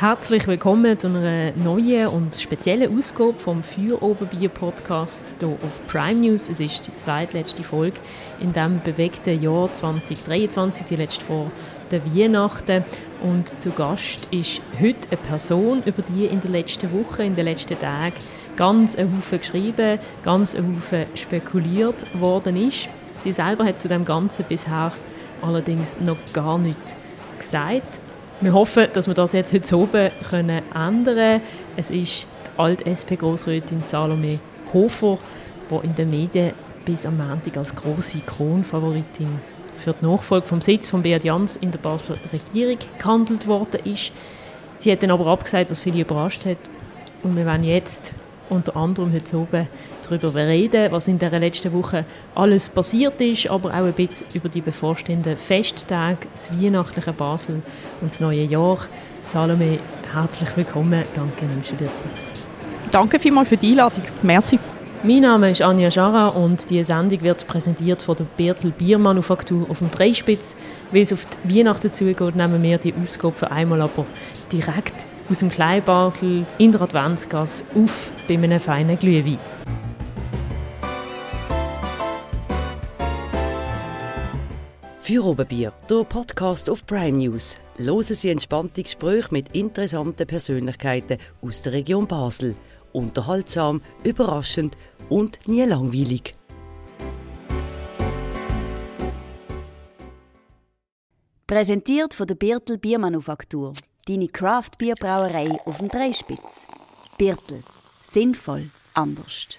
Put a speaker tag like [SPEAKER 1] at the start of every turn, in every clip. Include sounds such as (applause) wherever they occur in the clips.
[SPEAKER 1] Herzlich willkommen zu einer neuen und speziellen Ausgabe vom Feuerobenbier Podcast hier auf Prime News. Es ist die zweitletzte Folge in diesem bewegten Jahr 2023, die letzte vor der Weihnachten. Und zu Gast ist heute eine Person, über die in der letzten Woche, in den letzten Tagen ganz ein Haufen geschrieben, ganz ein Haufen spekuliert worden ist. Sie selber hat zu dem Ganzen bisher allerdings noch gar nichts gesagt. Wir hoffen, dass wir das jetzt heute oben können ändern. Es ist die Alt-SP-Grossrätin Salome Hofer, die in den Medien bis am Montag als grosse Kronfavoritin für die Nachfolge vom Sitz von Beat Jans in der Basler Regierung gehandelt worden ist. Sie hat dann aber abgesagt, was viele überrascht hat. Und wir werden jetzt unter anderem heute oben darüber reden, was in der letzten Woche alles passiert ist, aber auch ein bisschen über die bevorstehenden Festtage, das weihnachtliche Basel und das neue Jahr. Salome, herzlich willkommen. Danke, nimmst du dir Zeit.
[SPEAKER 2] Danke vielmals für die Einladung. Merci.
[SPEAKER 1] Mein Name ist Anja Schara und die Sendung wird präsentiert von der Birtel Biermanufaktur auf dem Dreispitz. Weil es auf die Weihnachten zugeht, nehmen wir die Ausgabe für einmal aber direkt aus dem Kleinbasel in der Adventsgasse auf bei einem feinen Glühwein.
[SPEAKER 3] Für Oberbier, der Podcast auf Prime News. Hören Sie entspannte Gespräche mit interessanten Persönlichkeiten aus der Region Basel. Unterhaltsam, überraschend und nie langweilig.
[SPEAKER 4] Präsentiert von der Birtel Biermanufaktur. Deine Craft-Bierbrauerei auf dem Dreispitz. Birtel. Sinnvoll. Anders.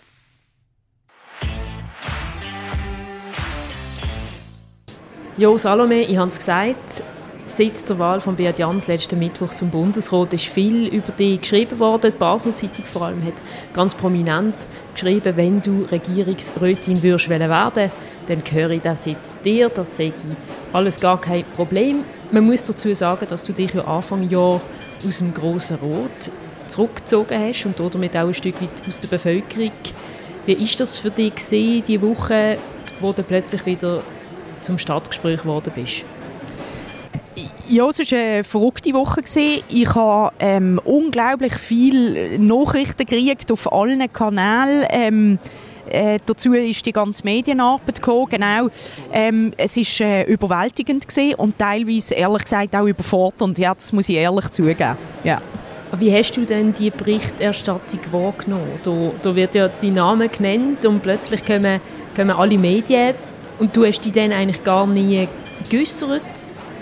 [SPEAKER 1] Jo, Salome, ich habe es gesagt, seit der Wahl von Beat Jans letzten Mittwoch zum Bundesrat ist viel über dich geschrieben worden. Die Basel Zeitung vor allem hat ganz prominent geschrieben, wenn du Regierungsrätin würdest werden, dann gehöre ich das jetzt dir, das sage ich alles gar kein Problem. Man muss dazu sagen, dass du dich ja Anfang Jahr aus dem Grossen Rot zurückgezogen hast und damit auch ein Stück weit aus der Bevölkerung. Wie ist das für dich gewesen, die Woche, wo du plötzlich wieder zum Stadtgespräch geworden bist?
[SPEAKER 2] Ja, es war eine verrückte Woche. Ich habe ähm, unglaublich viele Nachrichten gekriegt auf allen Kanälen. Ähm, äh, dazu ist die ganze Medienarbeit gekommen, genau. Ähm, es war äh, überwältigend gewesen und teilweise, ehrlich gesagt, auch überfordernd. Ja, das muss ich ehrlich zugeben. Ja.
[SPEAKER 1] Wie hast du denn die Berichterstattung wahrgenommen? Da, da wird ja dein Name genannt und plötzlich kommen, kommen alle Medien und du hast dich dann eigentlich gar nie geäußert.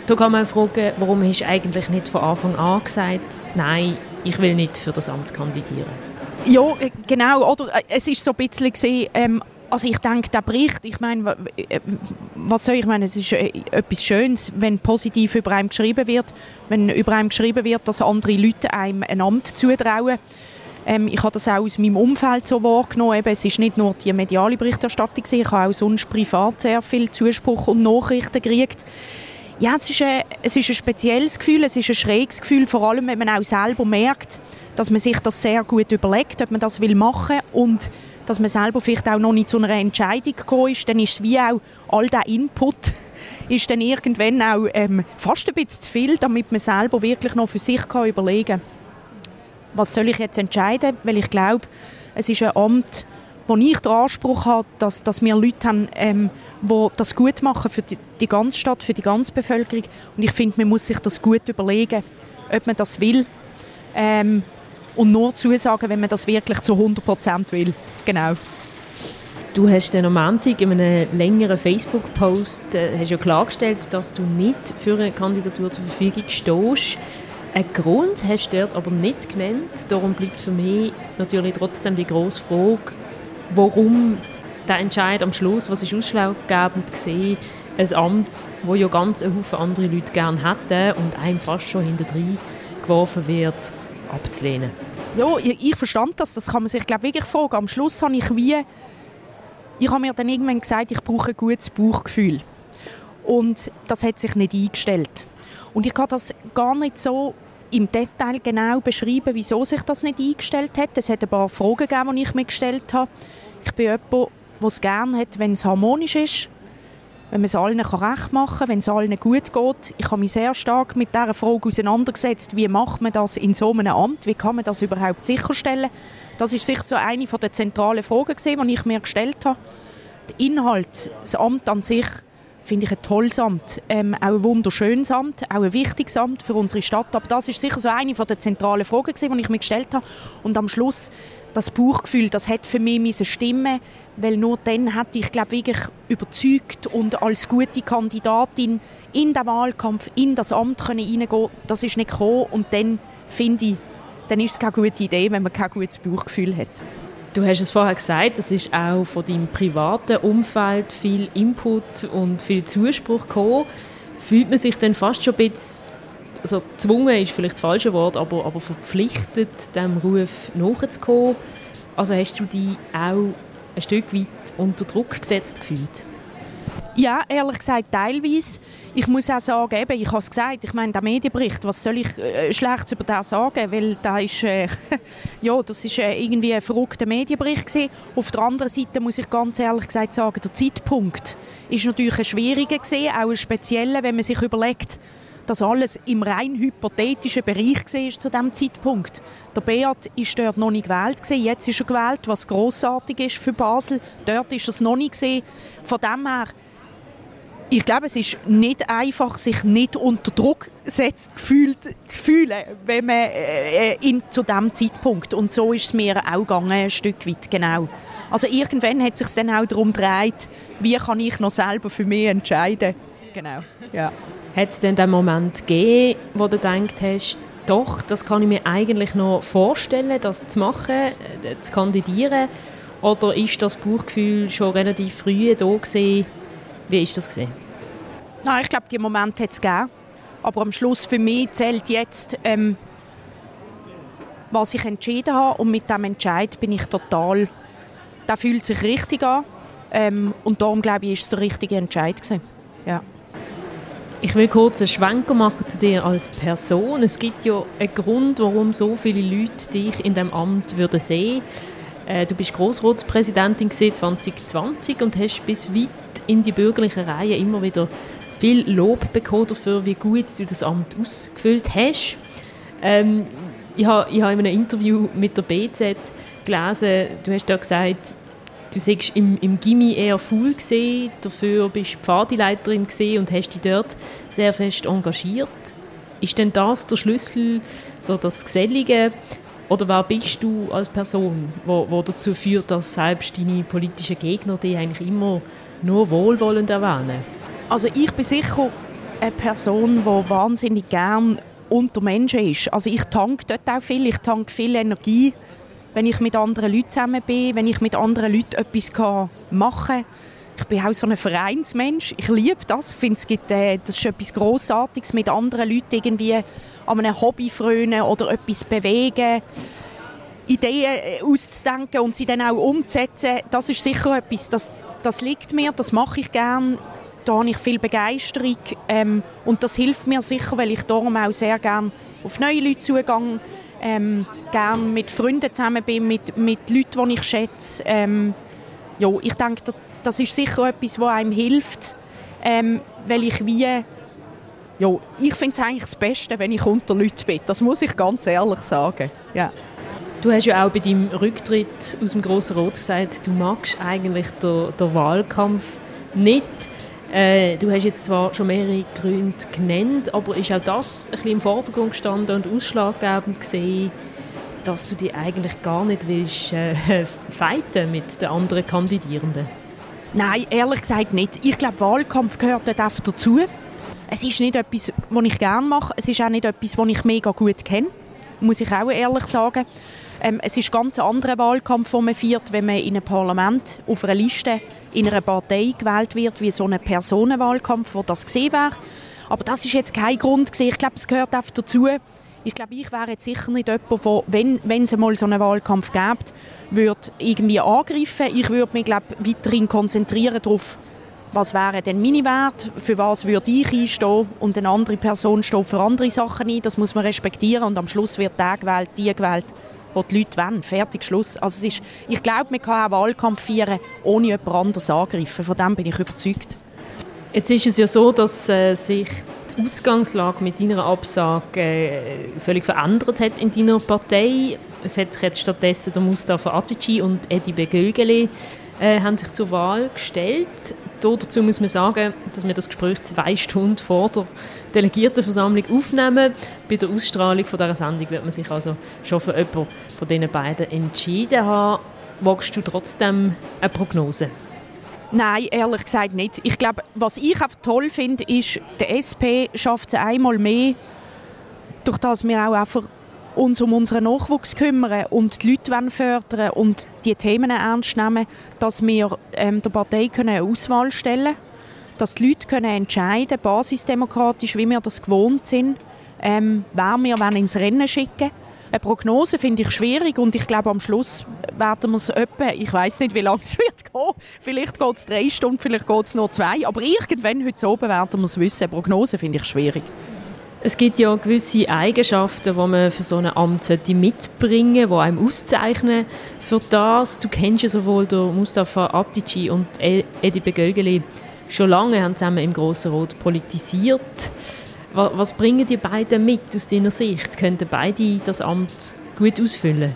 [SPEAKER 1] Da kann man fragen, warum hast du eigentlich nicht von Anfang an gesagt, nein, ich will nicht für das Amt kandidieren?
[SPEAKER 2] Ja, äh, genau. Oder äh, es ist so ein bisschen gesehen, ähm, also ich denke, der Bericht, ich meine, äh, was soll ich meine, es ist etwas Schönes, wenn positiv über einem geschrieben wird, wenn über einem geschrieben wird, dass andere Leute einem ein Amt zutrauen. Ähm, ich habe das auch aus meinem Umfeld so wahrgenommen. Eben, es ist nicht nur die mediale Berichterstattung, ich habe auch sonst privat sehr viel Zuspruch und Nachrichten gekriegt. Ja, es ist, ein, es ist ein spezielles Gefühl, es ist ein schräges Gefühl, vor allem wenn man auch selber merkt, dass man sich das sehr gut überlegt, ob man das will machen und dass man selber vielleicht auch noch nicht zu einer Entscheidung gekommen ist, dann ist es wie auch all der Input (laughs) ist dann irgendwann auch ähm, fast ein bisschen zu viel, damit man selber wirklich noch für sich kann überlegen kann, was soll ich jetzt entscheiden, weil ich glaube, es ist ein Amt, wo ich den Anspruch habe, dass, dass wir Leute haben, ähm, die das gut machen für die, die ganze Stadt, für die ganze Bevölkerung. Und ich finde, man muss sich das gut überlegen, ob man das will. Ähm, und nur zusagen, wenn man das wirklich zu 100% will. Genau.
[SPEAKER 1] Du hast den Montag in einem längeren Facebook-Post äh, ja klargestellt, dass du nicht für eine Kandidatur zur Verfügung stehst. Einen Grund hast du dort aber nicht genannt. Darum bleibt für mich natürlich trotzdem die grosse Frage, warum der Entscheid am Schluss, was ist ausschlaggebend gesehen, ein Amt, wo ja ganz Haufen andere Leute gerne hätten und einem fast schon hinter geworfen wird, abzulehnen.
[SPEAKER 2] Ja, ich, ich verstand das. Das kann man sich glaube wirklich fragen. Am Schluss habe ich wie, ich habe mir dann irgendwann gesagt, ich brauche ein gutes Bauchgefühl. Und das hat sich nicht eingestellt. Und ich kann das gar nicht so im Detail genau beschreiben, wieso sich das nicht eingestellt hat. Es hat ein paar Fragen gegeben, die ich mir gestellt habe. Ich bin jemand, der es gerne hat, wenn es harmonisch ist. wenn man es allen recht machen kann, wenn es allen gut geht. Ich habe mich sehr stark mit dieser Frage auseinandergesetzt, wie macht man das in so einem Amt, wie kann man das überhaupt sicherstellen. Das ist sicher so eine der zentralen Fragen, die ich mir gestellt habe. Der Inhalt, das Amt an sich, finde ich ein tolles Amt, ähm, auch ein wunderschönes Amt, auch ein wichtiges Amt für unsere Stadt. Aber das ist sicher so eine der zentralen Fragen, die ich mir gestellt habe. Und am Schluss das Bauchgefühl, das hat für mich meine Stimme, weil nur dann hätte ich glaube wirklich überzeugt und als gute Kandidatin in den Wahlkampf, in das Amt können reingehen. Das ist nicht gekommen und dann finde ich, dann ist es keine gute Idee, wenn man kein gutes Bauchgefühl hat.
[SPEAKER 1] Du hast es vorher gesagt, es ist auch von deinem privaten Umfeld viel Input und viel Zuspruch gekommen. Fühlt man sich dann fast schon ein bisschen also gezwungen ist vielleicht das falsche Wort, aber, aber verpflichtet, dem Ruf nachzukommen. Also hast du dich auch ein Stück weit unter Druck gesetzt gefühlt?
[SPEAKER 2] Ja, ehrlich gesagt teilweise. Ich muss auch sagen, eben, ich habe es gesagt, ich meine, der Medienbericht, was soll ich äh, schlecht über den sagen, weil da ist, äh, (laughs) ja, das ist äh, irgendwie ein verrückter Medienbericht gewesen. Auf der anderen Seite muss ich ganz ehrlich gesagt sagen, der Zeitpunkt ist natürlich ein schwieriger gewesen, auch ein spezieller, wenn man sich überlegt, dass alles im rein hypothetischen Bereich war zu diesem Zeitpunkt. Der Beat ist dort noch nicht gewählt gewesen. jetzt ist er gewählt, was großartig ist für Basel. Dort ist er es noch nicht gewesen. Von dem her, ich glaube, es ist nicht einfach, sich nicht unter Druck gesetzt gefühlt, zu fühlen, wenn man äh, in, zu diesem Zeitpunkt. Und so ist es mir auch gegangen, ein Stück weit, genau. Also irgendwann hat es sich dann auch darum gedreht, wie kann ich noch selber für mich entscheiden. Genau, ja.
[SPEAKER 1] Hat es denn den Moment gegeben, wo du gedacht hast, doch, das kann ich mir eigentlich noch vorstellen, das zu machen, äh, zu kandidieren? Oder ist das Bauchgefühl schon relativ früh da gewesen? Wie ist das gesehen?
[SPEAKER 2] Nein, ich glaube, die Moment hat es gegeben. Aber am Schluss für mich zählt jetzt, ähm, was ich entschieden habe. Und mit dem Entscheid bin ich total. Der fühlt sich richtig an. Ähm, und darum glaube ich, ist es der richtige Entscheid gewesen. Ja.
[SPEAKER 1] Ich will kurz einen Schwenker machen zu dir als Person. Es gibt ja einen Grund, warum so viele Leute dich in diesem Amt würden sehen. Äh, du bist Grossratspräsidentin 2020 und hast bis weit in die bürgerlichen Reihen immer wieder viel Lob bekommen dafür, wie gut du das Amt ausgefüllt hast. Ähm, ich habe, ich habe in einem Interview mit der BZ gelesen, du hast da gesagt, Du sagst im, im Gimmi eher faul gesehen, dafür bist du Pfadileiterin und hast dich dort sehr fest engagiert. Ist denn das der Schlüssel, so das Gesellige? Oder wer bist du als Person, wo, wo dazu führt, dass selbst deine politischen Gegner dich eigentlich immer nur wohlwollend erwähnen?
[SPEAKER 2] Also ich bin sicher eine Person, die wahnsinnig gern unter Menschen ist. Also ich tanke dort auch viel, ich tanke viel Energie wenn ich mit anderen Leuten zusammen bin, wenn ich mit anderen Leuten etwas machen kann. Ich bin auch so ein Vereinsmensch. Ich liebe das. Ich finde, es gibt, äh, das ist etwas Grossartiges, mit anderen Leuten irgendwie an einem Hobby frönen oder etwas bewegen. Ideen äh, auszudenken und sie dann auch umzusetzen, das ist sicher etwas, das, das liegt mir, das mache ich gerne. Da habe ich viel Begeisterung ähm, und das hilft mir sicher, weil ich darum auch sehr gerne auf neue Leute zugehe ähm, gerne mit Freunden zusammen bin, mit, mit Leuten, die ich schätze. Ähm, ja, ich denke, das ist sicher etwas, was einem hilft, ähm, weil ich wie ja, ich finde es eigentlich das Beste, wenn ich unter Leuten bin. Das muss ich ganz ehrlich sagen. Ja.
[SPEAKER 1] Du hast ja auch bei deinem Rücktritt aus dem Grossen Rot gesagt, du magst eigentlich den, den Wahlkampf nicht. Äh, du hast jetzt zwar schon mehrere Gründe genannt, aber ist auch das ein bisschen im Vordergrund gestanden und ausschlaggebend gesehen, dass du dich eigentlich gar nicht willst äh, (laughs) fighten mit den anderen Kandidierenden?
[SPEAKER 2] Nein, ehrlich gesagt nicht. Ich glaube, Wahlkampf gehört dort einfach dazu. Es ist nicht etwas, was ich gerne mache. Es ist auch nicht etwas, was ich mega gut kenne. Muss ich auch ehrlich sagen. Ähm, es ist ganz ein anderer Wahlkampf, den man fährt, wenn man in einem Parlament auf einer Liste in einer Partei gewählt wird, wie so ein Personenwahlkampf, wo das gesehen wäre. Aber das ist jetzt kein Grund gewesen. Ich glaube, es gehört einfach dazu. Ich glaube, ich wäre jetzt sicher nicht jemand, der, wenn, wenn es einmal so einen Wahlkampf gibt, würde irgendwie angreifen. Ich würde mich, glaube weiterhin konzentrieren darauf, was wären denn meine Werte, für was würde ich einstehen und eine andere Person steht für andere Sachen ein. Das muss man respektieren und am Schluss wird der gewählt, die gewählt wo die Leute wollen. Fertig, Schluss. Also es ist, ich glaube, man kann auch Wahlkampf feiern, ohne jemand anderes angreifen. Von dem bin ich überzeugt.
[SPEAKER 1] Jetzt ist es ja so, dass äh, sich die Ausgangslage mit deiner Absage äh, völlig verändert hat in deiner Partei. Es hat sich jetzt stattdessen der Mustafa Atici und Edi Begölgeli äh, haben sich zur Wahl gestellt. Dazu muss man sagen, dass wir das Gespräch zwei Stunden vor der Delegiertenversammlung aufnehmen. Bei der Ausstrahlung von dieser Sendung wird man sich also schon für jemanden von diesen beiden entschieden haben. Wagst du trotzdem eine Prognose?
[SPEAKER 2] Nein, ehrlich gesagt nicht. Ich glaube, was ich einfach toll finde, ist, der SP schafft es einmal mehr, durch das wir auch einfach uns um unseren Nachwuchs kümmern und die Leute fördern und die Themen ernst nehmen, dass wir ähm, der Partei eine Auswahl stellen können, dass die Leute können entscheiden basisdemokratisch, wie wir das gewohnt sind, ähm, wer wir ins Rennen schicken eine Prognose finde ich schwierig und ich glaube, am Schluss werden wir es etwa, ich weiß nicht, wie lange es wird gehen. Vielleicht geht es drei Stunden, vielleicht geht es nur zwei. Aber irgendwann heute oben werden wir es wissen. Eine Prognose finde ich schwierig.
[SPEAKER 1] Es gibt ja gewisse Eigenschaften, die man für so ein Amt mitbringen sollte, die einem auszeichnen. Für das, du kennst ja sowohl Mustafa Abdici und e- Edi Begögeli schon lange, haben zusammen im Grossen Rot politisiert. Was bringen die beiden mit aus deiner Sicht? Könnten beide das Amt gut ausfüllen?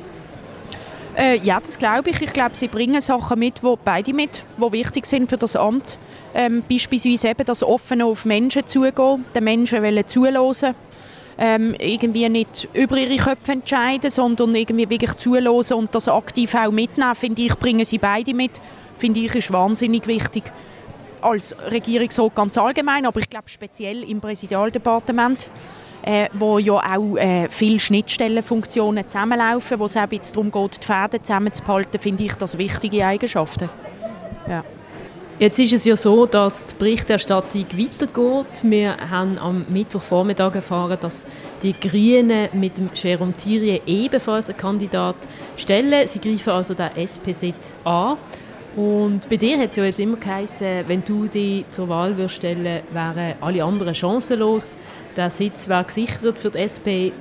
[SPEAKER 2] Äh, ja, das glaube ich. Ich glaube, sie bringen Sachen mit, wo beide mit, wo wichtig sind für das Amt. Ähm, beispielsweise eben das offene auf Menschen zugehen, den Menschen wollen zuhören. Ähm, irgendwie nicht über ihre Köpfe entscheiden, sondern irgendwie wirklich zuhören und das aktiv auch mitnehmen, finde ich, bringen sie beide mit. Finde ich, ist wahnsinnig wichtig als Regierungsrat ganz allgemein, aber ich glaube speziell im Präsidialdepartement, äh, wo ja auch äh, viele Schnittstellenfunktionen zusammenlaufen, wo es auch jetzt darum geht, die Fäden zusammenzuhalten, finde ich das wichtige Eigenschaften. Ja.
[SPEAKER 1] Jetzt ist es ja so, dass die Berichterstattung weitergeht. Wir haben am Mittwochvormittag erfahren, dass die Grünen mit dem Jérôme Thierry ebenfalls einen Kandidat stellen. Sie greifen also den SP-Sitz an. Und bei dir hat es ja jetzt immer geheißen, wenn du dich zur Wahl würdest stellen wären alle anderen chancenlos. Der Sitz wäre gesichert für die SP.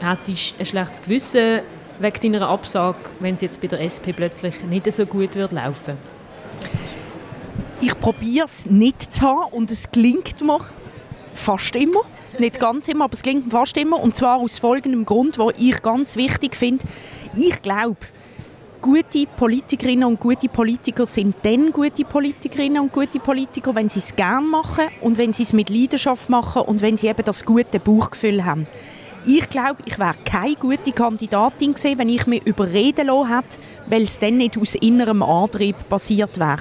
[SPEAKER 1] Hättest du ein schlechtes Gewissen wegen deiner Absage, wenn es jetzt bei der SP plötzlich nicht so gut wird laufen?
[SPEAKER 2] Ich probiere es nicht zu haben und es klingt mir fast immer. Nicht ganz immer, aber es klingt fast immer. Und zwar aus folgendem Grund, wo ich ganz wichtig finde. Ich glaube, gute Politikerinnen und gute Politiker sind dann gute Politikerinnen und gute Politiker, wenn sie es gerne machen und wenn sie es mit Leidenschaft machen und wenn sie eben das gute Bauchgefühl haben. Ich glaube, ich wäre keine gute Kandidatin gewesen, wenn ich mich überreden lassen hätte, weil es dann nicht aus innerem Antrieb passiert wäre.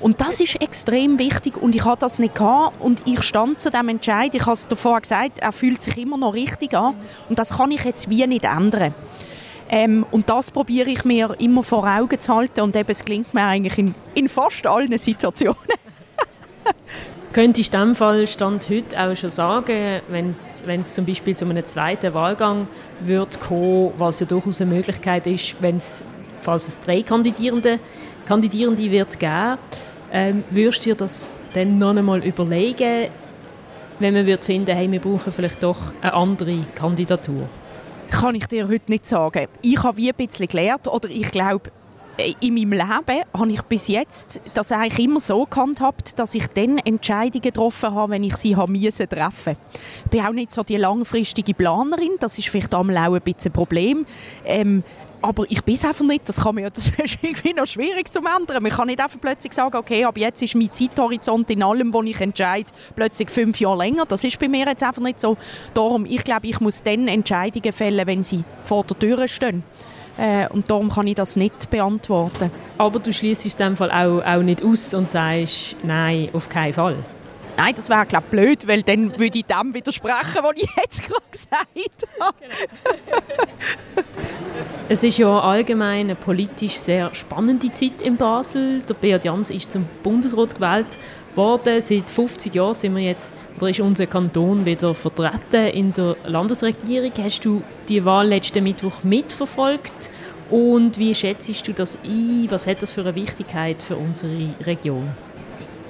[SPEAKER 2] Und das ist extrem wichtig und ich hatte das nicht gehabt und ich stand zu dem Entscheid. Ich habe es davor gesagt, er fühlt sich immer noch richtig an und das kann ich jetzt wie nicht ändern. Ähm, und das probiere ich mir immer vor Augen zu halten und eben, es gelingt mir eigentlich in, in fast allen Situationen. (laughs)
[SPEAKER 1] Könntest du in diesem Fall Stand heute auch schon sagen, wenn es zum Beispiel zu einem zweiten Wahlgang wird kommen, was ja durchaus eine Möglichkeit ist, wenn es, falls es drei Kandidierende, Kandidierende wird geben, ähm, würdest du dir das dann noch einmal überlegen, wenn man wird finden, hey, wir brauchen vielleicht doch eine andere Kandidatur?
[SPEAKER 2] Kann ich dir heute nicht sagen. Ich habe wie ein bisschen gelernt, oder ich glaube, äh, in meinem Leben habe ich bis jetzt das eigentlich immer so gehandhabt, dass ich dann Entscheidungen getroffen habe, wenn ich sie haben müssen treffen. Ich bin auch nicht so die langfristige Planerin, das ist vielleicht auch ein bisschen ein Problem. Ähm, aber ich bin es einfach nicht. Das, kann man (laughs) das ist irgendwie noch schwierig zu ändern. Man kann nicht einfach plötzlich sagen, okay, aber jetzt ist mein Zeithorizont in allem, was ich entscheide, plötzlich fünf Jahre länger. Das ist bei mir jetzt einfach nicht so. Darum, ich glaube, ich muss dann Entscheidungen fällen, wenn sie vor der Tür stehen. Äh, und darum kann ich das nicht beantworten.
[SPEAKER 1] Aber du schließt es in dem Fall auch, auch nicht aus und sagst, nein, auf keinen Fall.
[SPEAKER 2] Nein, das wäre glaube blöd, weil dann würde ich dem widersprechen, was ich jetzt gerade gesagt habe. (laughs)
[SPEAKER 1] es ist ja allgemein eine politisch sehr spannende Zeit in Basel. Der Beat Jans ist zum Bundesrat gewählt worden. Seit 50 Jahren sind wir jetzt, oder ist unser Kanton wieder vertreten in der Landesregierung. Hast du die Wahl letzten Mittwoch mitverfolgt? Und wie schätzt du das ein? Was hat das für eine Wichtigkeit für unsere Region?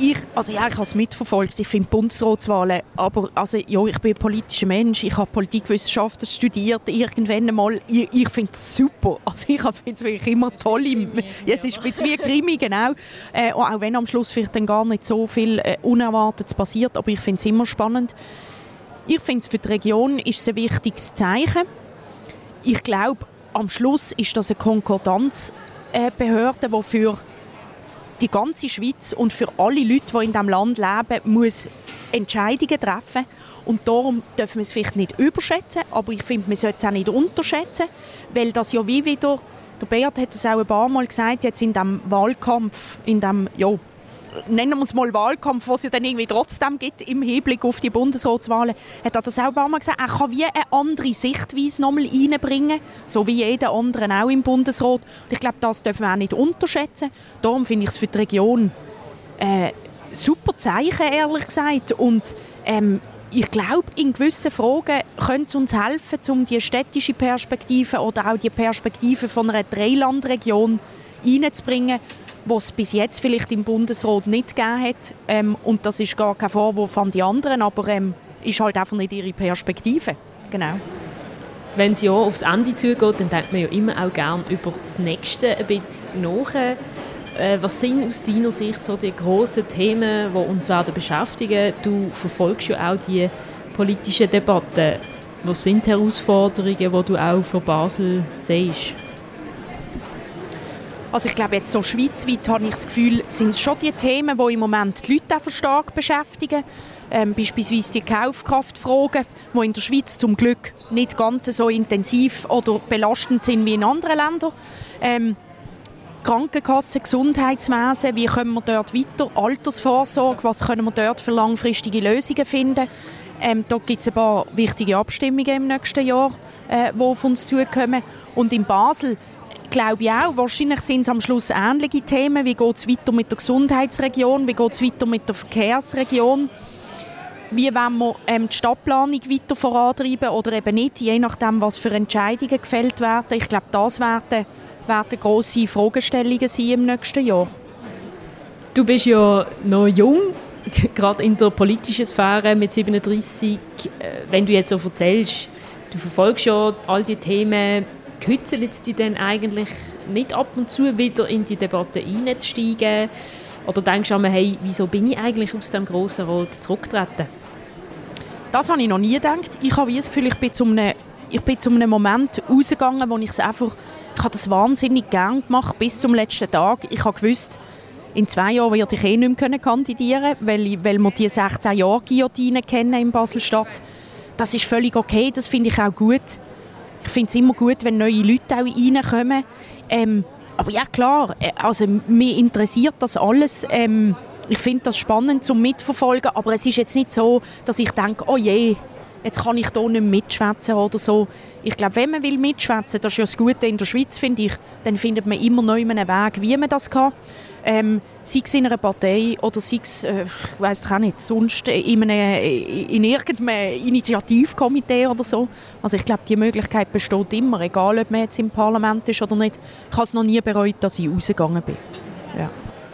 [SPEAKER 2] Ich, also ja, ich habe es mitverfolgt. Ich finde Bundesratswahlen, aber also, ja, ich bin ein politischer Mensch. Ich habe Politikwissenschaften studiert irgendwann einmal. Ich, ich finde es super. (laughs) Also ich finde es wirklich immer toll. Ja, es ist ein bisschen wie Krimi, genau. Äh, auch wenn am Schluss vielleicht dann gar nicht so viel äh, Unerwartetes passiert, aber ich finde es immer spannend. Ich finde es für die Region ist es ein wichtiges Zeichen. Ich glaube, am Schluss ist das eine Konkordanzbehörde, die für die ganze Schweiz und für alle Leute, die in diesem Land leben, muss Entscheidungen treffen. Und darum dürfen wir es vielleicht nicht überschätzen, aber ich finde, man sollte es auch nicht unterschätzen, weil das ja wie wieder, der Beat hat es auch ein paar Mal gesagt, jetzt in diesem Wahlkampf, in dem, ja, nennen wir es mal Wahlkampf, was es ja dann irgendwie trotzdem gibt im Hinblick auf die Bundesratswahlen, hat er das auch Mal gesagt, er kann wie eine andere Sichtweise nochmal reinbringen, so wie jeder andere auch im Bundesrat. Und ich glaube, das dürfen wir auch nicht unterschätzen. Darum finde ich es für die Region äh, super Zeichen, ehrlich gesagt. Und ähm, ich glaube, in gewissen Fragen könnte es uns helfen, um die städtische Perspektive oder auch die Perspektive von einer Dreilandregion reinzubringen, was es bis jetzt vielleicht im Bundesrat nicht gegeben hat. Ähm, und das ist gar kein Vorwurf an die anderen, aber ähm, ist halt einfach nicht ihre Perspektive. Genau.
[SPEAKER 1] Wenn es ja aufs Ende zugeht, dann denkt man ja immer auch gerne über das Nächste ein bisschen nach. Äh, was sind aus deiner Sicht so die grossen Themen, die uns werden beschäftigen? Du verfolgst ja auch die politischen Debatten. Was sind die Herausforderungen, die du auch für Basel siehst?
[SPEAKER 2] Also ich glaube, jetzt so schweizweit habe ich das Gefühl, sind es schon die Themen, die im Moment die Leute auch stark beschäftigen. Ähm, beispielsweise die Kaufkraftfragen, die in der Schweiz zum Glück nicht ganz so intensiv oder belastend sind wie in anderen Ländern. Ähm, Krankenkassen, Gesundheitswesen, wie können wir dort weiter, Altersvorsorge, was können wir dort für langfristige Lösungen finden. Ähm, da gibt es ein paar wichtige Abstimmungen im nächsten Jahr, äh, die auf uns zukommen. Und in Basel glaube ich auch. Wahrscheinlich sind es am Schluss ähnliche Themen. Wie geht es weiter mit der Gesundheitsregion? Wie geht es weiter mit der Verkehrsregion? Wie wollen wir ähm, die Stadtplanung weiter vorantreiben oder eben nicht, je nachdem, was für Entscheidungen gefällt werden. Ich glaube, das werden, werden grosse Fragestellungen sein im nächsten Jahr.
[SPEAKER 1] Du bist ja noch jung, (laughs) gerade in der politischen Sphäre mit 37. Äh, wenn du jetzt so erzählst, du verfolgst ja all die Themen Kützelt es dich denn eigentlich nicht ab und zu wieder in die Debatte einzusteigen? Oder denkst du an, hey, wieso bin ich eigentlich aus dem grossen Rot zurückgetreten?
[SPEAKER 2] Das habe ich noch nie gedacht. Ich habe das Gefühl, ich bin zu einem, ich bin zu einem Moment rausgegangen, wo ich es einfach, ich habe das wahnsinnig gern gemacht, bis zum letzten Tag. Ich habe gewusst, in zwei Jahren werde ich eh nicht mehr kandidieren weil, ich, weil wir die 16 Jahre Guillotine kennen in Basel-Stadt. Das ist völlig okay, das finde ich auch gut. Ich finde es immer gut, wenn neue Leute auch reinkommen. Ähm, aber ja, klar, äh, also mich interessiert das alles. Ähm, ich finde das spannend zum Mitverfolgen, aber es ist jetzt nicht so, dass ich denke, oh je, jetzt kann ich hier nicht mitschwätzen oder so. Ich glaube, wenn man will mitschwätzen, das ist ja das Gute in der Schweiz, finde ich, dann findet man immer noch einen Weg, wie man das kann. Ähm, sei es in einer Partei oder sei es, äh, ich weiß auch nicht, sonst in, einem, in irgendeinem Initiativkomitee oder so. Also ich glaube, die Möglichkeit besteht immer, egal ob man jetzt im Parlament ist oder nicht. Ich habe es noch nie bereut, dass ich rausgegangen bin. Ja.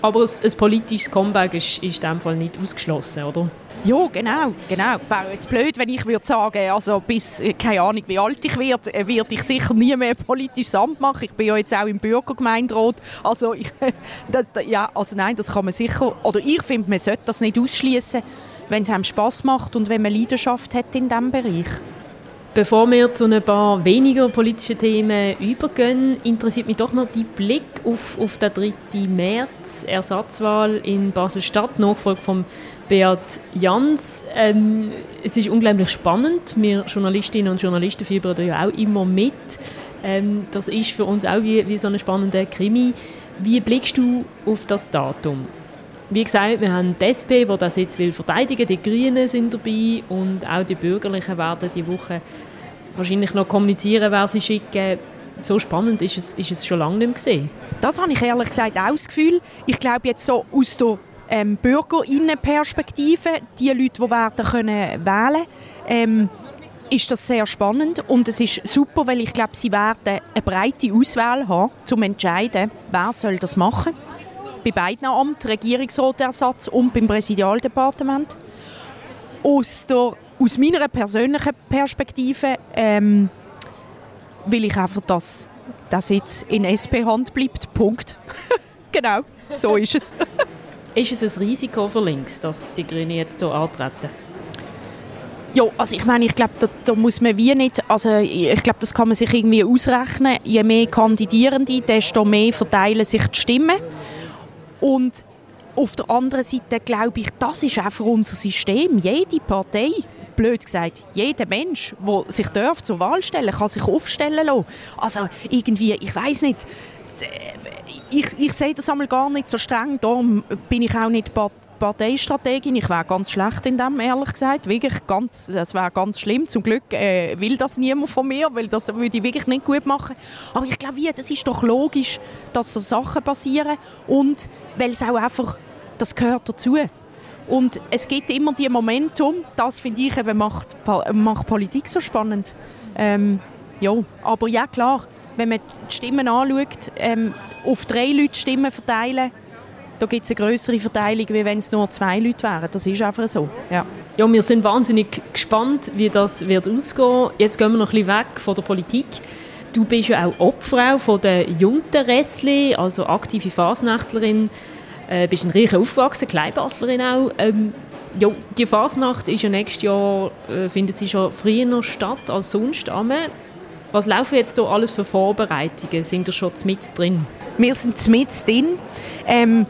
[SPEAKER 1] Aber ein, politisches Comeback ist, ist in diesem Fall nicht ausgeschlossen, oder?
[SPEAKER 2] Ja, genau, genau. Wäre jetzt blöd, wenn ich würde sagen, also bis, äh, keine Ahnung, wie alt ich werde, äh, werde ich sicher nie mehr politisches Amt machen. Ich bin ja jetzt auch im Bürgergemeinderat. Also, ich, (laughs) das, ja, also nein, das kann man sicher, oder ich finde, man sollte das nicht ausschließen, wenn es einem Spass macht und wenn man Leidenschaft hat in diesem Bereich.
[SPEAKER 1] Bevor wir zu ein paar weniger politischen Themen übergehen, interessiert mich doch noch die Blick auf, auf den 3. März, Ersatzwahl in Basel-Stadt, Nachfolge von Beat Jans. Ähm, es ist unglaublich spannend. Wir Journalistinnen und Journalisten fiebern da ja auch immer mit. Ähm, das ist für uns auch wie, wie so ein spannender Krimi. Wie blickst du auf das Datum? Wie gesagt, wir haben die SP, die das jetzt will verteidigen will. Die Grünen sind dabei und auch die Bürgerlichen werden die Woche wahrscheinlich noch kommunizieren, wer sie schicken. So spannend ist es, ist es schon lange nicht mehr gesehen.
[SPEAKER 2] Das habe ich ehrlich gesagt auch das Gefühl. Ich glaube jetzt so aus der ähm, Bürgerinnenperspektive, die Leute, die werden können wählen ähm, ist das sehr spannend und es ist super, weil ich glaube, sie werden eine breite Auswahl haben, um zu entscheiden, wer soll das machen soll bei beiden Amten, Regierungsratersatz und beim Präsidialdepartement. Aus, der, aus meiner persönlichen Perspektive ähm, will ich einfach, dass das jetzt in SP-Hand bleibt. Punkt. (laughs) genau, so ist es.
[SPEAKER 1] ist es ein Risiko für links, dass die Grünen jetzt hier antreten?
[SPEAKER 2] Ja, also ich meine, ich glaube, da, da, muss man wie nicht, also ich glaube, das kann man sich irgendwie ausrechnen. Je mehr Kandidierende, desto mehr verteilen sich die Stimmen. Und auf der anderen Seite glaube ich, das ist einfach unser System. Jede Partei, blöd gesagt, jeder Mensch, der sich darf zur Wahl stellen kann sich aufstellen lassen. Also irgendwie, ich weiß nicht, ich, ich sehe das einmal gar nicht so streng. Darum bin ich auch nicht Parteistrategin. Ich wäre ganz schlecht in dem, ehrlich gesagt. Wirklich ganz, das wäre ganz schlimm. Zum Glück äh, will das niemand von mir, weil das würde ich wirklich nicht gut machen. Aber ich glaube, das ist doch logisch, dass so Sachen passieren und weil es auch einfach, das gehört dazu. Und es gibt immer die Momentum, das finde ich eben macht, macht Politik so spannend. Ähm, ja, aber ja klar, wenn man die Stimmen anschaut, ähm, auf drei Leute Stimmen verteilen, da gibt es eine größere Verteilung, wie wenn es nur zwei Leute wären. Das ist einfach so. Ja.
[SPEAKER 1] ja, wir sind wahnsinnig gespannt, wie das wird ausgehen. Jetzt gehen wir noch ein bisschen weg von der Politik. Du bist ja auch Obfrau von der Junteressli, also aktive Fasnächtlerin. Äh, bist in Riechen aufgewachsen, Kleinbaslerin auch. Ähm, ja, die Fasnacht ist ja nächstes Jahr, äh, findet sie schon früher statt als sonst. Was laufen jetzt hier alles für Vorbereitungen? Sind ihr schon mit drin?
[SPEAKER 2] Wir sind mit drin. Ähm,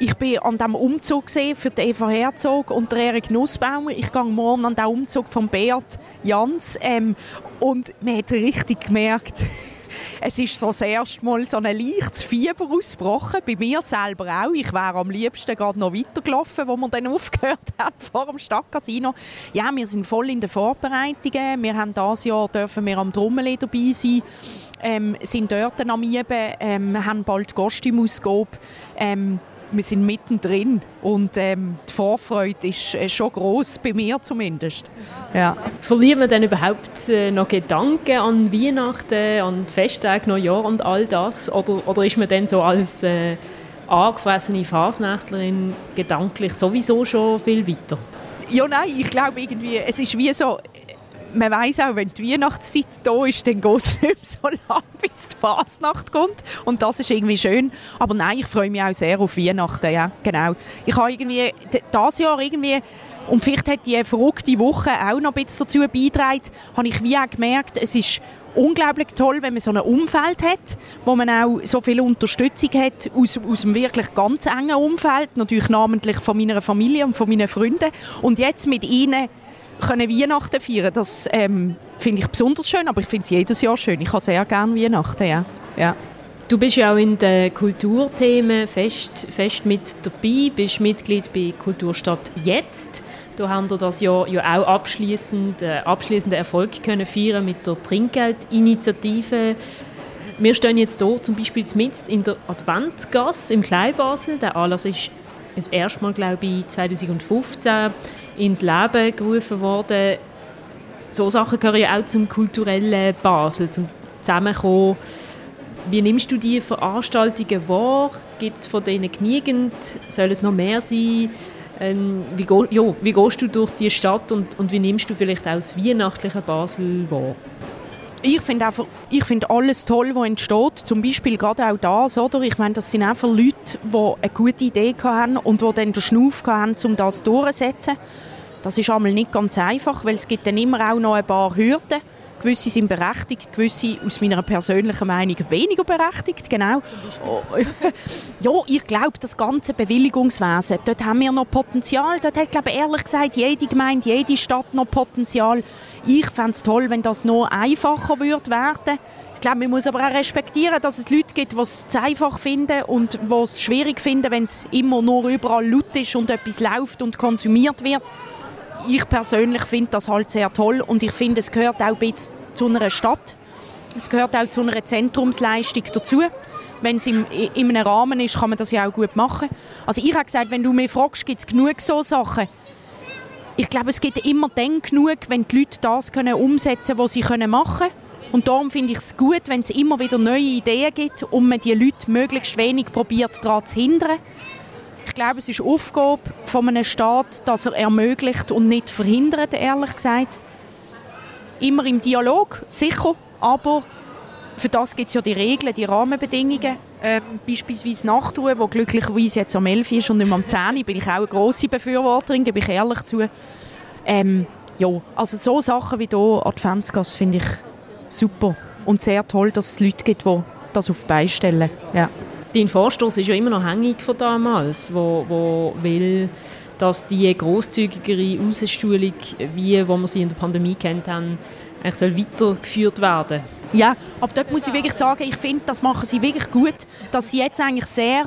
[SPEAKER 2] ich bin an diesem Umzug für die Eva Herzog und der Erik Nussbaumer. Ich gehe morgen an den Umzug von Beat Jans. Ähm, und man hat richtig gemerkt, (laughs) es ist so das erste Mal so ein leichtes Fieber ausgebrochen. Bei mir selber auch. Ich wäre am liebsten gerade noch weitergelaufen, wo man dann (laughs) aufgehört hat vor dem Stadtcasino. Ja, wir sind voll in den Vorbereitungen. Wir haben dieses Jahr dürfen wir am Trommeli dabei sein ähm, sind dort am Üben, ähm, haben bald Kostümausgabe. Ähm, wir sind mittendrin und ähm, die Vorfreude ist äh, schon groß bei mir zumindest.
[SPEAKER 1] Ja. Verliert man denn überhaupt äh, noch Gedanken an Weihnachten, an Festtage, Neujahr und all das? Oder, oder ist man dann so als äh, angefressene Fasnächtlerin gedanklich sowieso schon viel weiter?
[SPEAKER 2] Ja, nein, ich glaube irgendwie, es ist wie so, man weiß auch, wenn die Weihnachtszeit da ist, dann geht es (laughs) nicht so lange, bis die Fasnacht kommt. Und das ist irgendwie schön. Aber nein, ich freue mich auch sehr auf Weihnachten. Ja, genau. Ich habe irgendwie das Jahr irgendwie und vielleicht hat die verrückte Woche auch noch ein bisschen dazu beigetragen, habe ich wie auch gemerkt, es ist unglaublich toll, wenn man so ein Umfeld hat, wo man auch so viel Unterstützung hat aus, aus einem wirklich ganz engen Umfeld, natürlich namentlich von meiner Familie und von meinen Freunden. Und jetzt mit ihnen können Weihnachten feiern, das ähm, finde ich besonders schön, aber ich finde es jedes Jahr schön. Ich habe sehr gerne Weihnachten, ja. ja.
[SPEAKER 1] Du bist ja auch in den Kulturthemen fest, fest mit dabei, bist Mitglied bei Kulturstadt Jetzt. Da haben das Jahr ja auch abschließend, äh, abschließenden Erfolg können feiern mit der Trinkgeldinitiative. Wir stehen jetzt hier zum Beispiel mit in der Adventgasse im Kleinbasel. Der Anlass ist das erste Mal, glaube ich, 2015 ins Leben gerufen worden. So Sachen gehören ja auch zum kulturellen Basel, zum Zusammenkommen. Wie nimmst du diese Veranstaltungen wahr? Gibt es von denen genügend? Soll es noch mehr sein? Ähm, wie, go, ja, wie gehst du durch die Stadt und, und wie nimmst du vielleicht auch das weihnachtliche Basel wahr?
[SPEAKER 2] ich finde einfach, ich finde alles toll, was entsteht. Zum Beispiel gerade auch das, oder? Ich meine, das sind einfach Leute, die eine gute Idee haben und die dann den Schnuff haben, um das durchzusetzen. Das ist einmal nicht ganz einfach, weil es gibt dann immer auch noch ein paar Hürden. Gewisse sind berechtigt, gewisse aus meiner persönlichen Meinung weniger berechtigt, genau. (laughs) ja, ich glaube, das ganze Bewilligungswesen, dort haben wir noch Potenzial. Dort hat, glaube ehrlich gesagt, jede Gemeinde, jede Stadt noch Potenzial. Ich fände es toll, wenn das noch einfacher würde werden. Ich glaube, man muss aber auch respektieren, dass es Leute gibt, die es zu einfach finden und die es schwierig finden, wenn es immer nur überall laut ist und etwas läuft und konsumiert wird ich persönlich finde das halt sehr toll und ich finde, es gehört auch ein bisschen zu einer Stadt. Es gehört auch zu einer Zentrumsleistung dazu. Wenn es im, in einem Rahmen ist, kann man das ja auch gut machen. Also ich habe gesagt, wenn du mich fragst, gibt es genug so Sachen. Ich glaube, es gibt immer dann genug, wenn die Leute das können umsetzen können, was sie machen können. Und darum finde ich es gut, wenn es immer wieder neue Ideen gibt und man die Leute möglichst wenig probiert, daran zu hindern. Ich glaube, es ist Aufgabe von einem Staat, dass er ermöglicht und nicht verhindert, ehrlich gesagt. Immer im Dialog, sicher, aber für das gibt es ja die Regeln, die Rahmenbedingungen. Ähm, beispielsweise Nachtruhe, wo glücklicherweise jetzt am 11 ist und nicht mehr am 10 bin ich auch eine grosse Befürworterin, gebe ich ehrlich zu. Ähm, ja, also so Sachen wie hier Adventsgas finde ich super und sehr toll, dass es Leute gibt, die das auf die Beine stellen. Ja.
[SPEAKER 1] Dein Vorstoß ist ja immer noch hängig von damals, wo, wo will, dass die großzügigere Ausschulung, wie wo wir sie in der Pandemie kennt haben, soll weitergeführt werden.
[SPEAKER 2] Ja, aber dort muss ich wirklich sagen, ich finde, das machen sie wirklich gut, dass sie jetzt eigentlich sehr,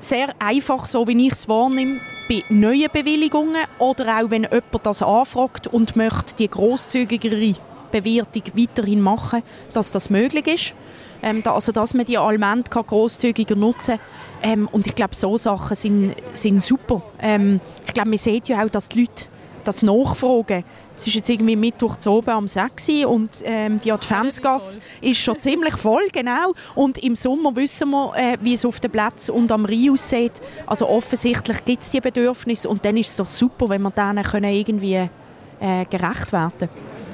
[SPEAKER 2] sehr einfach, so wie ich es wahrnehme, bei neuen Bewilligungen oder auch wenn jemand das anfragt und möchte die großzügigere Bewertung weiterhin machen, dass das möglich ist. Ähm, da, also dass man die Alment großzügiger nutzen kann. Ähm, und ich glaube, so Sachen sind, sind super. Ähm, ich glaube, man sieht ja auch, dass die Leute das nachfragen. Es ist jetzt irgendwie Mittwoch zu oben am 6 und ähm, die Adventsgasse ist schon ziemlich voll, genau. Und im Sommer wissen wir, äh, wie es auf den Plätzen und am Rhein aussieht. Also offensichtlich gibt es die Bedürfnisse und dann ist es doch super, wenn wir denen können irgendwie äh, gerecht werden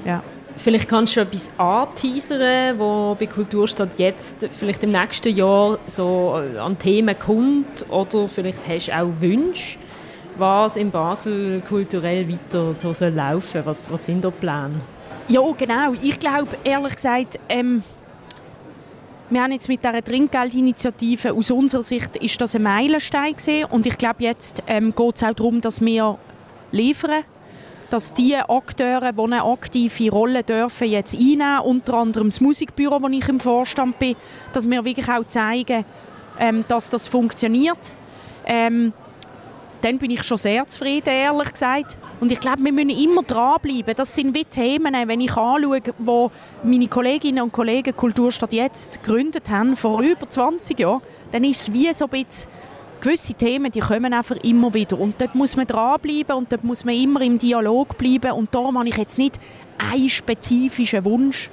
[SPEAKER 2] ja.
[SPEAKER 1] Vielleicht kannst du etwas anteasern, wo bei Kulturstadt jetzt vielleicht im nächsten Jahr so an Themen kommt oder vielleicht hast du auch Wünsche was in Basel kulturell weiter so soll laufen was, was sind da Pläne?
[SPEAKER 2] Ja, genau. Ich glaube, ehrlich gesagt, ähm, wir haben jetzt mit dieser Trinkgeldinitiative, aus unserer Sicht ist das ein Meilenstein gewesen. und ich glaube, jetzt ähm, geht es auch darum, dass wir liefern, dass die Akteure, die eine aktive Rolle dürfen, jetzt einnehmen, unter anderem das Musikbüro, wo ich im Vorstand bin, dass wir wirklich auch zeigen, ähm, dass das funktioniert. Ähm, dann bin ich schon sehr zufrieden, ehrlich gesagt. Und ich glaube, wir müssen immer dranbleiben. Das sind wie Themen, wenn ich anschaue, wo meine Kolleginnen und Kollegen Kulturstadt jetzt gegründet haben, vor über 20 Jahren, dann ist es wie so ein bisschen, gewisse Themen, die kommen einfach immer wieder. Und dort muss man dranbleiben und dort muss man immer im Dialog bleiben. Und darum habe ich jetzt nicht einen spezifischen Wunsch,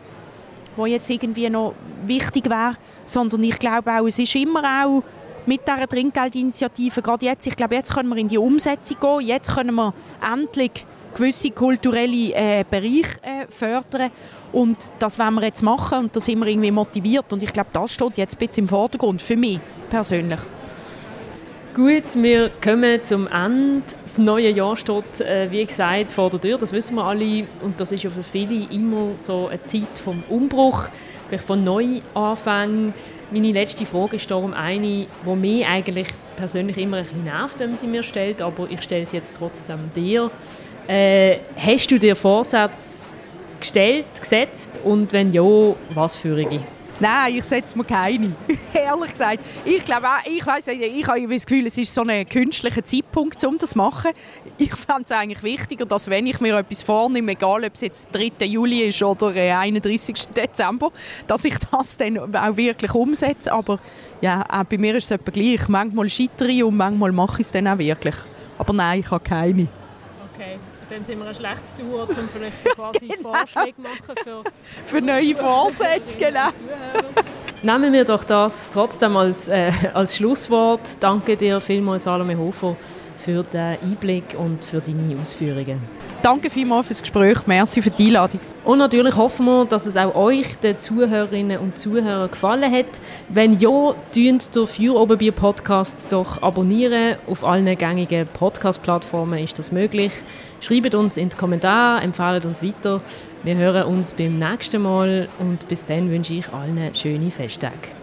[SPEAKER 2] der jetzt irgendwie noch wichtig wäre, sondern ich glaube auch, es ist immer auch mit dieser Trinkgeldinitiative, gerade jetzt, ich glaube, jetzt können wir in die Umsetzung gehen, jetzt können wir endlich gewisse kulturelle äh, Bereiche äh, fördern und das wollen wir jetzt machen und da sind wir irgendwie motiviert und ich glaube, das steht jetzt ein bisschen im Vordergrund, für mich persönlich.
[SPEAKER 1] Gut, wir kommen zum Ende. Das neue Jahr steht, äh, wie gesagt, vor der Tür, das wissen wir alle und das ist ja für viele immer so eine Zeit vom Umbruch vielleicht von Neuanfängen. Meine letzte Frage ist darum eine, die mich eigentlich persönlich immer ein bisschen nervt, wenn man sie mir stellt, aber ich stelle sie jetzt trotzdem dir. Äh, hast du dir Vorsätze gestellt, gesetzt und wenn ja, was für eine?
[SPEAKER 2] Nein, ich setze mir keine. (laughs) Ehrlich gesagt. Ich glaube ich weiß ich habe das Gefühl, es ist so ein künstlicher Zeitpunkt, um das zu machen. Ich fände es eigentlich wichtiger, dass wenn ich mir etwas vornehme, egal ob es jetzt 3. Juli ist oder 31. Dezember, dass ich das dann auch wirklich umsetze. Aber ja, auch bei mir ist es etwa gleich. Manchmal scheitere ich und manchmal mache ich es dann auch wirklich. Aber nein, ich habe keine.
[SPEAKER 1] Dann sind wir ein schlechtes Duo, um vielleicht quasi (laughs) genau. Vorschläge machen für,
[SPEAKER 2] für neue Vorsätze. Genau.
[SPEAKER 1] Nehmen wir doch das trotzdem als, äh, als Schlusswort. Danke dir vielmals, Salome Hofer, für den Einblick und für deine Ausführungen.
[SPEAKER 2] Danke vielmals fürs Gespräch. Merci für die Einladung.
[SPEAKER 1] Und natürlich hoffen wir, dass es auch euch, den Zuhörerinnen und Zuhörern, gefallen hat. Wenn ja, tönt der Für Oberbier Podcast doch abonnieren. Auf allen gängigen Podcast-Plattformen ist das möglich. Schreibt uns in die Kommentare, empfehlt uns weiter. Wir hören uns beim nächsten Mal und bis dann wünsche ich allen schöne Festtage.